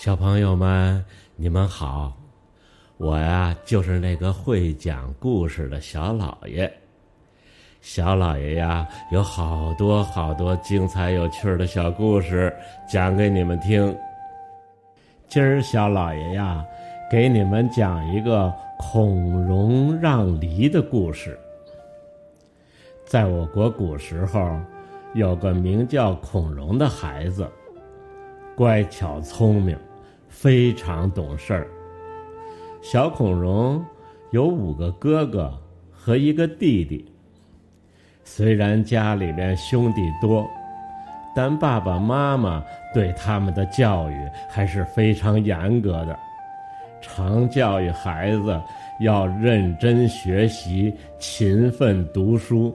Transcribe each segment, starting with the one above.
小朋友们，你们好，我呀就是那个会讲故事的小老爷。小老爷呀，有好多好多精彩有趣的小故事讲给你们听。今儿小老爷呀，给你们讲一个孔融让梨的故事。在我国古时候，有个名叫孔融的孩子，乖巧聪明，非常懂事儿。小孔融有五个哥哥和一个弟弟。虽然家里边兄弟多，但爸爸妈妈对他们的教育还是非常严格的，常教育孩子要认真学习、勤奋读书，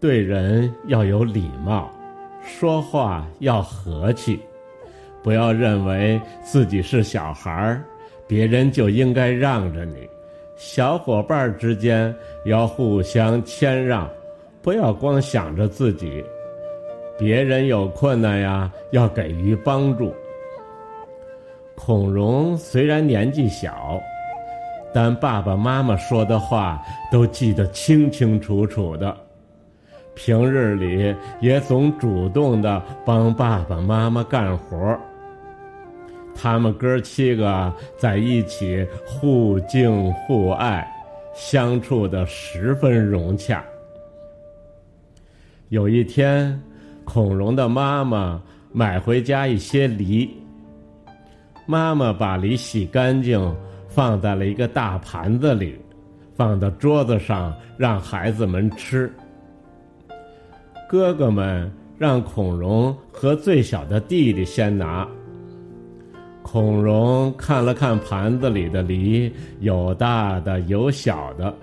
对人要有礼貌，说话要和气，不要认为自己是小孩儿，别人就应该让着你，小伙伴之间要互相谦让。不要光想着自己，别人有困难呀，要给予帮助。孔融虽然年纪小，但爸爸妈妈说的话都记得清清楚楚的，平日里也总主动的帮爸爸妈妈干活。他们哥七个在一起互敬互爱，相处的十分融洽。有一天，孔融的妈妈买回家一些梨。妈妈把梨洗干净，放在了一个大盘子里，放到桌子上，让孩子们吃。哥哥们让孔融和最小的弟弟先拿。孔融看了看盘子里的梨，有大的，有小的。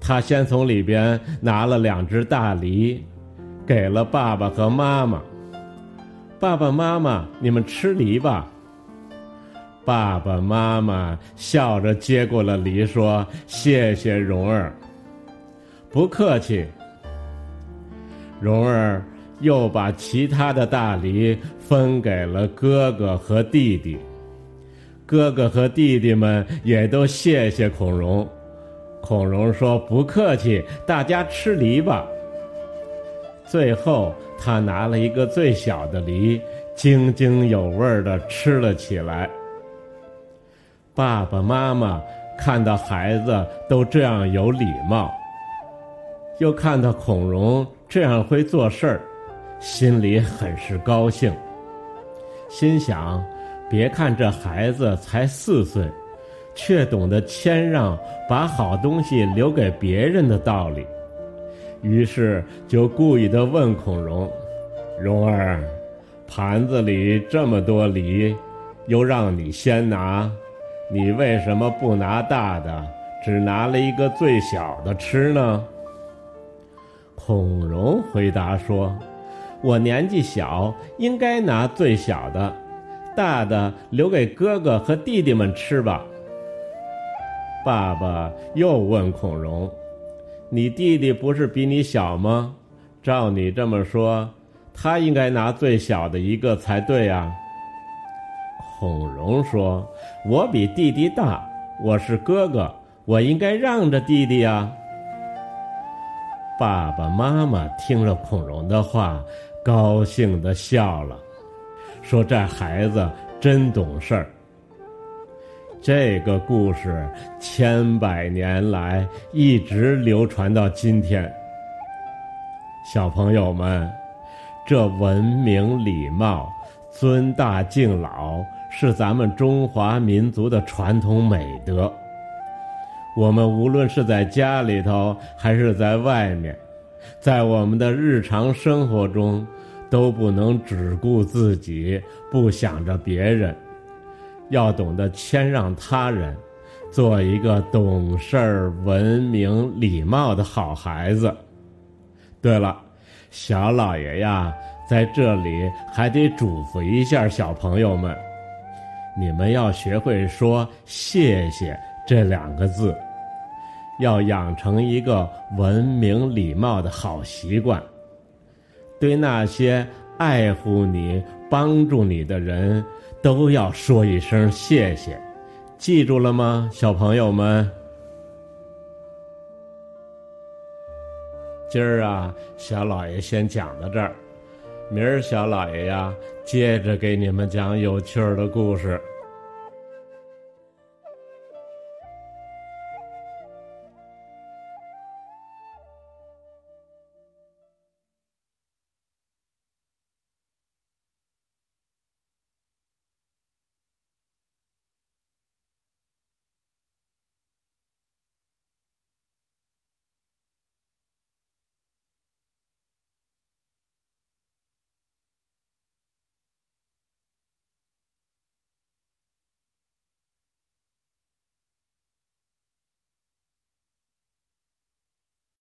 他先从里边拿了两只大梨，给了爸爸和妈妈。爸爸妈妈，你们吃梨吧。爸爸妈妈笑着接过了梨，说：“谢谢蓉儿，不客气。”蓉儿又把其他的大梨分给了哥哥和弟弟，哥哥和弟弟们也都谢谢孔融。孔融说：“不客气，大家吃梨吧。”最后，他拿了一个最小的梨，津津有味的吃了起来。爸爸妈妈看到孩子都这样有礼貌，又看到孔融这样会做事儿，心里很是高兴，心想：别看这孩子才四岁。却懂得谦让，把好东西留给别人的道理，于是就故意的问孔融：“蓉儿，盘子里这么多梨，又让你先拿，你为什么不拿大的，只拿了一个最小的吃呢？”孔融回答说：“我年纪小，应该拿最小的，大的留给哥哥和弟弟们吃吧。”爸爸又问孔融：“你弟弟不是比你小吗？照你这么说，他应该拿最小的一个才对啊。”孔融说：“我比弟弟大，我是哥哥，我应该让着弟弟呀。”爸爸妈妈听了孔融的话，高兴的笑了，说：“这孩子真懂事儿。”这个故事千百年来一直流传到今天。小朋友们，这文明礼貌、尊大敬老是咱们中华民族的传统美德。我们无论是在家里头还是在外面，在我们的日常生活中，都不能只顾自己，不想着别人。要懂得谦让他人，做一个懂事、文明、礼貌的好孩子。对了，小老爷呀，在这里还得嘱咐一下小朋友们：你们要学会说“谢谢”这两个字，要养成一个文明礼貌的好习惯。对那些爱护你、帮助你的人，都要说一声谢谢。记住了吗，小朋友们？今儿啊，小老爷先讲到这儿，明儿小老爷呀，接着给你们讲有趣儿的故事。